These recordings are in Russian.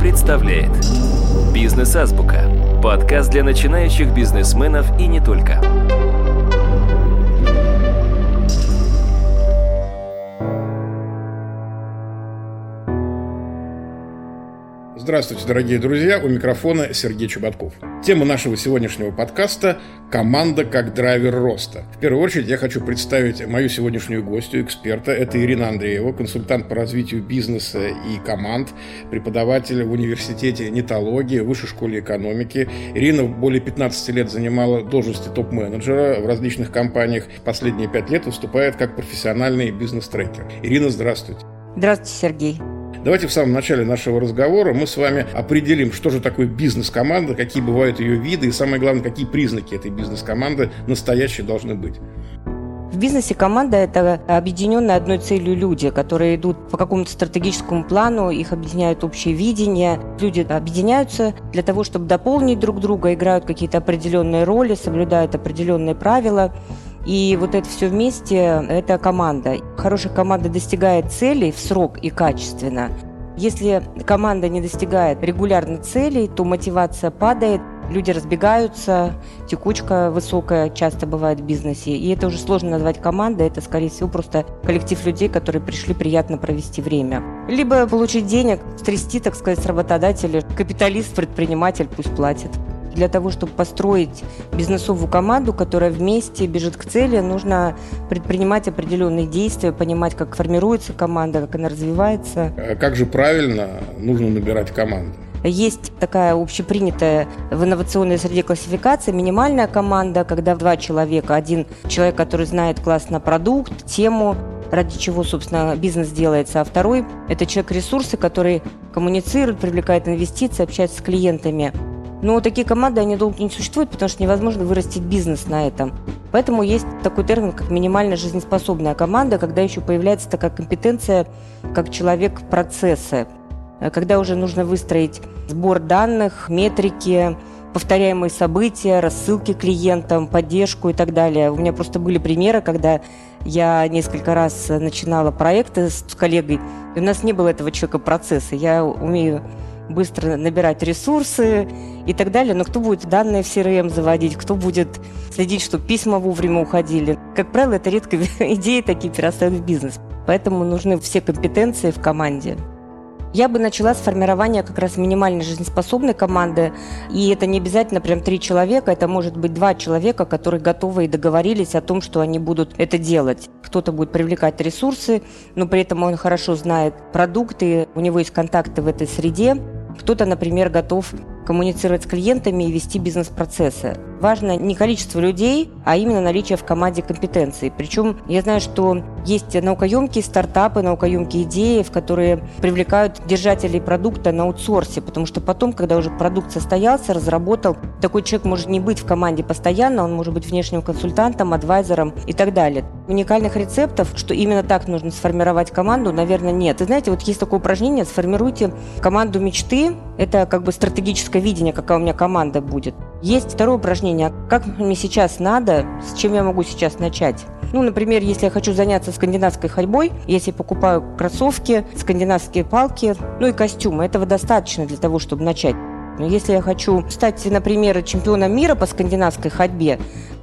представляет «Бизнес-азбука» – подкаст для начинающих бизнесменов и не только. Здравствуйте, дорогие друзья! У микрофона Сергей Чеботков. Тема нашего сегодняшнего подкаста – команда как драйвер роста. В первую очередь я хочу представить мою сегодняшнюю гостью, эксперта. Это Ирина Андреева, консультант по развитию бизнеса и команд, преподаватель в университете нетологии, высшей школе экономики. Ирина более 15 лет занимала должности топ-менеджера в различных компаниях. Последние пять лет выступает как профессиональный бизнес-трекер. Ирина, здравствуйте. Здравствуйте, Сергей. Давайте в самом начале нашего разговора мы с вами определим, что же такое бизнес-команда, какие бывают ее виды и, самое главное, какие признаки этой бизнес-команды настоящие должны быть. В бизнесе команда – это объединенные одной целью люди, которые идут по какому-то стратегическому плану, их объединяют общее видение. Люди объединяются для того, чтобы дополнить друг друга, играют какие-то определенные роли, соблюдают определенные правила. И вот это все вместе – это команда. Хорошая команда достигает целей в срок и качественно. Если команда не достигает регулярно целей, то мотивация падает, люди разбегаются, текучка высокая часто бывает в бизнесе. И это уже сложно назвать командой, это, скорее всего, просто коллектив людей, которые пришли приятно провести время. Либо получить денег, стрясти, так сказать, с работодателя. Капиталист, предприниматель пусть платит. Для того, чтобы построить бизнесовую команду, которая вместе бежит к цели, нужно предпринимать определенные действия, понимать, как формируется команда, как она развивается. А как же правильно нужно набирать команду? Есть такая общепринятая в инновационной среде классификация минимальная команда, когда два человека. Один человек, который знает классно продукт, тему, ради чего, собственно, бизнес делается, а второй – это человек-ресурсы, который коммуницирует, привлекает инвестиции, общается с клиентами. Но такие команды, они долго не существуют, потому что невозможно вырастить бизнес на этом. Поэтому есть такой термин, как минимально жизнеспособная команда, когда еще появляется такая компетенция, как человек процесса, когда уже нужно выстроить сбор данных, метрики, повторяемые события, рассылки клиентам, поддержку и так далее. У меня просто были примеры, когда я несколько раз начинала проекты с коллегой, и у нас не было этого человека процесса. Я умею быстро набирать ресурсы и так далее. Но кто будет данные в CRM заводить, кто будет следить, чтобы письма вовремя уходили. Как правило, это редко идеи такие перерастают в бизнес. Поэтому нужны все компетенции в команде. Я бы начала с формирования как раз минимальной жизнеспособной команды. И это не обязательно прям три человека, это может быть два человека, которые готовы и договорились о том, что они будут это делать. Кто-то будет привлекать ресурсы, но при этом он хорошо знает продукты, у него есть контакты в этой среде. Кто-то, например, готов коммуницировать с клиентами и вести бизнес-процессы. Важно не количество людей, а именно наличие в команде компетенций. Причем я знаю, что есть наукоемкие стартапы, наукоемкие идеи, в которые привлекают держателей продукта на аутсорсе, потому что потом, когда уже продукт состоялся, разработал, такой человек может не быть в команде постоянно, он может быть внешним консультантом, адвайзером и так далее. Уникальных рецептов, что именно так нужно сформировать команду, наверное, нет. И знаете, вот есть такое упражнение, сформируйте команду мечты, это как бы стратегическое видение, какая у меня команда будет. Есть второе упражнение. Как мне сейчас надо, с чем я могу сейчас начать? Ну, например, если я хочу заняться скандинавской ходьбой, если покупаю кроссовки, скандинавские палки, ну и костюмы, этого достаточно для того, чтобы начать. Но если я хочу стать, например, чемпионом мира по скандинавской ходьбе,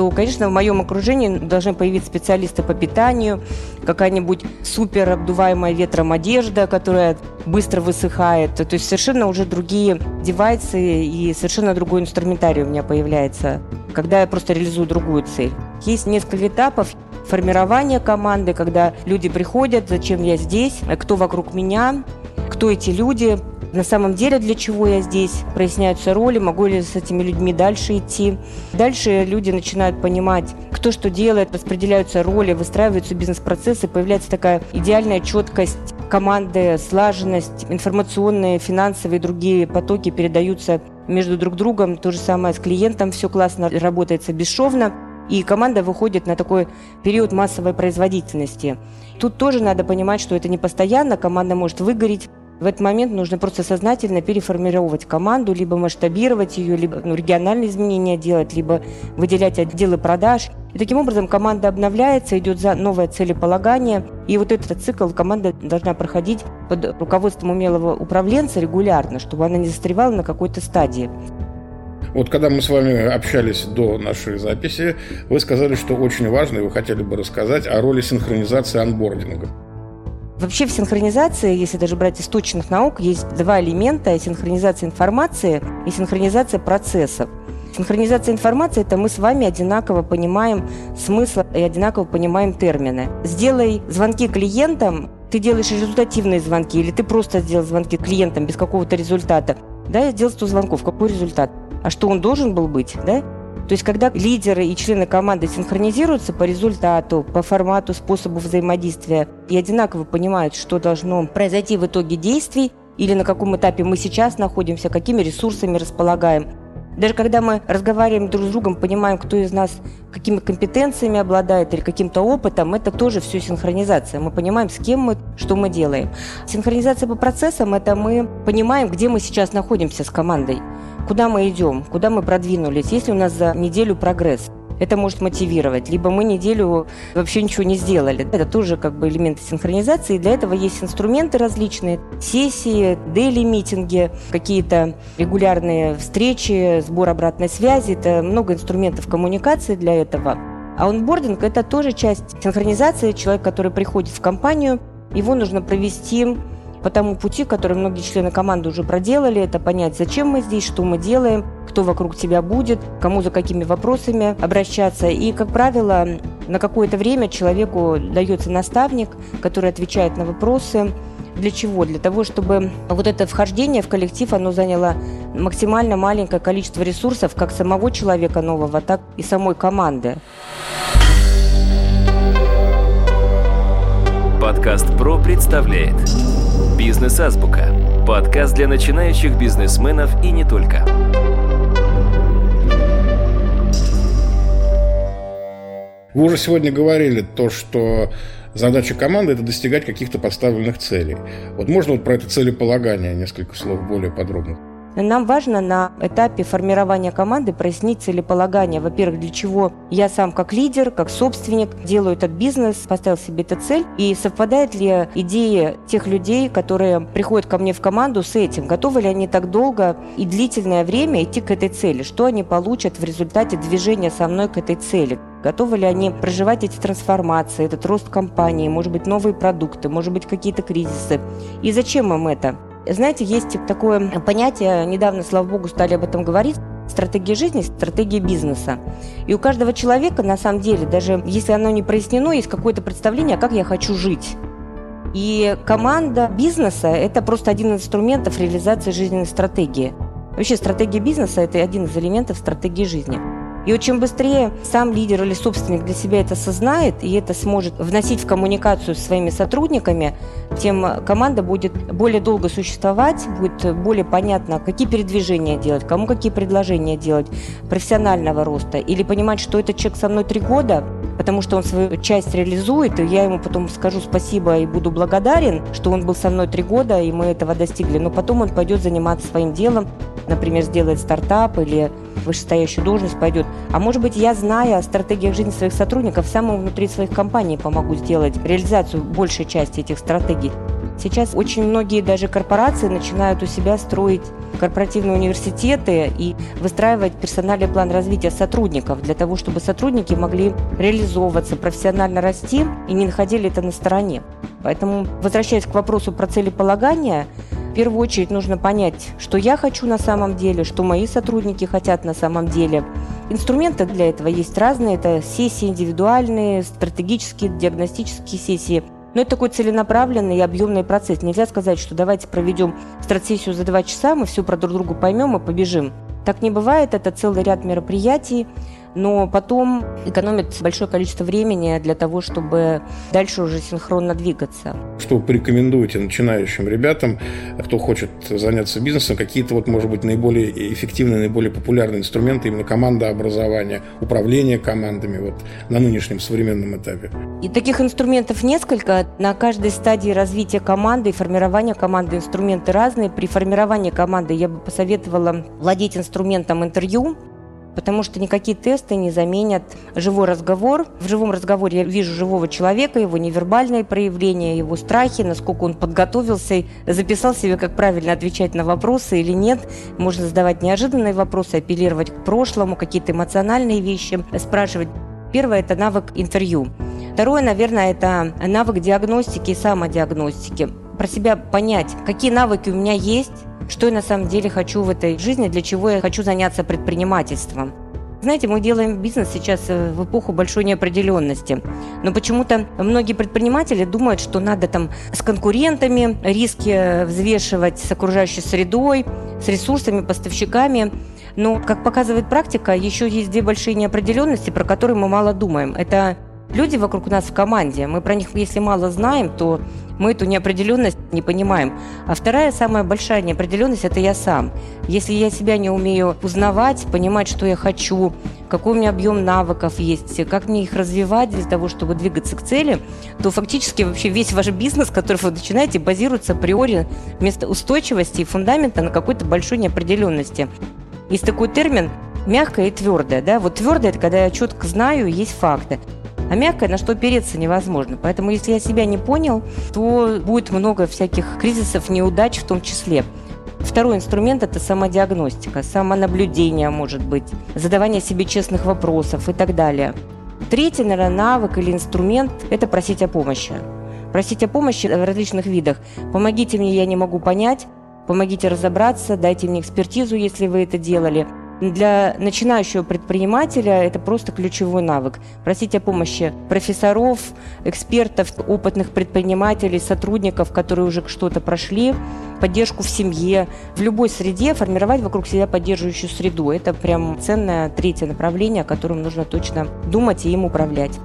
то, конечно, в моем окружении должны появиться специалисты по питанию, какая-нибудь супер обдуваемая ветром одежда, которая быстро высыхает. То есть совершенно уже другие девайсы и совершенно другой инструментарий у меня появляется, когда я просто реализую другую цель. Есть несколько этапов формирования команды, когда люди приходят, зачем я здесь, кто вокруг меня, кто эти люди, на самом деле для чего я здесь, проясняются роли, могу ли с этими людьми дальше идти. Дальше люди начинают понимать, кто что делает, распределяются роли, выстраиваются бизнес-процессы, появляется такая идеальная четкость команды, слаженность, информационные, финансовые и другие потоки передаются между друг другом. То же самое с клиентом, все классно работается бесшовно. И команда выходит на такой период массовой производительности. Тут тоже надо понимать, что это не постоянно, команда может выгореть, В этот момент нужно просто сознательно переформировать команду, либо масштабировать ее, либо ну, региональные изменения делать, либо выделять отделы продаж. И таким образом команда обновляется, идет за новое целеполагание. И вот этот цикл команда должна проходить под руководством умелого управленца регулярно, чтобы она не застревала на какой-то стадии. Вот когда мы с вами общались до нашей записи, вы сказали, что очень важно, и вы хотели бы рассказать о роли синхронизации анбординга. Вообще в синхронизации, если даже брать из наук, есть два элемента – синхронизация информации и синхронизация процессов. Синхронизация информации – это мы с вами одинаково понимаем смысл и одинаково понимаем термины. Сделай звонки клиентам, ты делаешь результативные звонки, или ты просто сделал звонки клиентам без какого-то результата. Да, я сделал 100 звонков, какой результат? а что он должен был быть, да? То есть, когда лидеры и члены команды синхронизируются по результату, по формату, способу взаимодействия и одинаково понимают, что должно произойти в итоге действий, или на каком этапе мы сейчас находимся, какими ресурсами располагаем, даже когда мы разговариваем друг с другом, понимаем, кто из нас какими компетенциями обладает или каким-то опытом, это тоже все синхронизация. Мы понимаем, с кем мы, что мы делаем. Синхронизация по процессам – это мы понимаем, где мы сейчас находимся с командой, куда мы идем, куда мы продвинулись, есть ли у нас за неделю прогресс это может мотивировать. Либо мы неделю вообще ничего не сделали. Это тоже как бы элементы синхронизации. Для этого есть инструменты различные. Сессии, дейли-митинги, какие-то регулярные встречи, сбор обратной связи. Это много инструментов коммуникации для этого. А онбординг – это тоже часть синхронизации. Человек, который приходит в компанию, его нужно провести по тому пути, который многие члены команды уже проделали, это понять, зачем мы здесь, что мы делаем, кто вокруг тебя будет, кому за какими вопросами обращаться. И, как правило, на какое-то время человеку дается наставник, который отвечает на вопросы, для чего? Для того, чтобы вот это вхождение в коллектив, оно заняло максимально маленькое количество ресурсов как самого человека нового, так и самой команды. Подкаст «Про» представляет «Бизнес-азбука» – подкаст для начинающих бизнесменов и не только. Вы уже сегодня говорили то, что задача команды – это достигать каких-то поставленных целей. Вот можно вот про это целеполагание несколько слов более подробно? Нам важно на этапе формирования команды прояснить целеполагание. Во-первых, для чего я сам как лидер, как собственник делаю этот бизнес, поставил себе эту цель, и совпадает ли идея тех людей, которые приходят ко мне в команду с этим, готовы ли они так долго и длительное время идти к этой цели, что они получат в результате движения со мной к этой цели. Готовы ли они проживать эти трансформации, этот рост компании, может быть, новые продукты, может быть, какие-то кризисы. И зачем им это? Знаете, есть такое понятие, недавно, слава богу, стали об этом говорить, стратегия жизни, стратегия бизнеса. И у каждого человека, на самом деле, даже если оно не прояснено, есть какое-то представление, как я хочу жить. И команда бизнеса – это просто один из инструментов реализации жизненной стратегии. Вообще стратегия бизнеса – это один из элементов стратегии жизни. И чем быстрее сам лидер или собственник для себя это осознает и это сможет вносить в коммуникацию с своими сотрудниками, тем команда будет более долго существовать, будет более понятно, какие передвижения делать, кому какие предложения делать, профессионального роста. Или понимать, что этот человек со мной три года, потому что он свою часть реализует, и я ему потом скажу спасибо и буду благодарен, что он был со мной три года, и мы этого достигли. Но потом он пойдет заниматься своим делом, например, сделает стартап или вышестоящую должность пойдет. А может быть, я, зная о стратегиях жизни своих сотрудников, сам внутри своих компаний помогу сделать реализацию большей части этих стратегий. Сейчас очень многие даже корпорации начинают у себя строить корпоративные университеты и выстраивать персональный план развития сотрудников для того, чтобы сотрудники могли реализовываться, профессионально расти и не находили это на стороне. Поэтому, возвращаясь к вопросу про целеполагание, в первую очередь нужно понять, что я хочу на самом деле, что мои сотрудники хотят на самом деле. Инструменты для этого есть разные. Это сессии индивидуальные, стратегические, диагностические сессии. Но это такой целенаправленный и объемный процесс. Нельзя сказать, что давайте проведем стратсессию за два часа, мы все про друг друга поймем и побежим. Так не бывает, это целый ряд мероприятий, но потом экономит большое количество времени для того, чтобы дальше уже синхронно двигаться. Что вы порекомендуете начинающим ребятам, кто хочет заняться бизнесом, какие-то вот, может быть, наиболее эффективные, наиболее популярные инструменты именно командообразования, управления командами вот на нынешнем современном этапе? И таких инструментов несколько. На каждой стадии развития команды и формирования команды инструменты разные. При формировании команды я бы посоветовала владеть инструментом интервью, потому что никакие тесты не заменят живой разговор. В живом разговоре я вижу живого человека, его невербальные проявления, его страхи, насколько он подготовился, записал себе, как правильно отвечать на вопросы или нет. Можно задавать неожиданные вопросы, апеллировать к прошлому, какие-то эмоциональные вещи спрашивать. Первое – это навык интервью. Второе, наверное, это навык диагностики и самодиагностики. Про себя понять, какие навыки у меня есть, что я на самом деле хочу в этой жизни, для чего я хочу заняться предпринимательством. Знаете, мы делаем бизнес сейчас э, в эпоху большой неопределенности. Но почему-то многие предприниматели думают, что надо там с конкурентами риски взвешивать, с окружающей средой, с ресурсами, поставщиками. Но, как показывает практика, еще есть две большие неопределенности, про которые мы мало думаем. Это люди вокруг нас в команде. Мы про них, если мало знаем, то мы эту неопределенность не понимаем. А вторая самая большая неопределенность – это я сам. Если я себя не умею узнавать, понимать, что я хочу, какой у меня объем навыков есть, как мне их развивать для того, чтобы двигаться к цели, то фактически вообще весь ваш бизнес, который вы начинаете, базируется априори вместо устойчивости и фундамента на какой-то большой неопределенности. Есть такой термин мягкое и твердое. Да? Вот твердое – это когда я четко знаю, есть факты. А мягкое, на что опереться невозможно. Поэтому если я себя не понял, то будет много всяких кризисов, неудач в том числе. Второй инструмент – это самодиагностика, самонаблюдение, может быть, задавание себе честных вопросов и так далее. Третий, наверное, навык или инструмент – это просить о помощи. Просить о помощи в различных видах. Помогите мне, я не могу понять, помогите разобраться, дайте мне экспертизу, если вы это делали – для начинающего предпринимателя это просто ключевой навык. Просить о помощи профессоров, экспертов, опытных предпринимателей, сотрудников, которые уже что-то прошли, поддержку в семье, в любой среде формировать вокруг себя поддерживающую среду. Это прям ценное третье направление, о котором нужно точно думать и им управлять.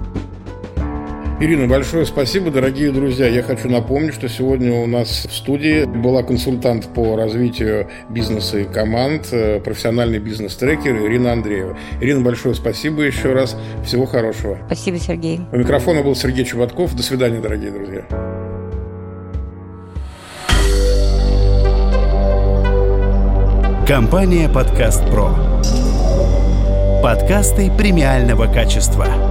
Ирина, большое спасибо, дорогие друзья. Я хочу напомнить, что сегодня у нас в студии была консультант по развитию бизнеса и команд, э, профессиональный бизнес-трекер Ирина Андреева. Ирина, большое спасибо еще раз. Всего хорошего. Спасибо, Сергей. У микрофона был Сергей Чубатков. До свидания, дорогие друзья. Компания «Подкаст Про». Подкасты премиального качества.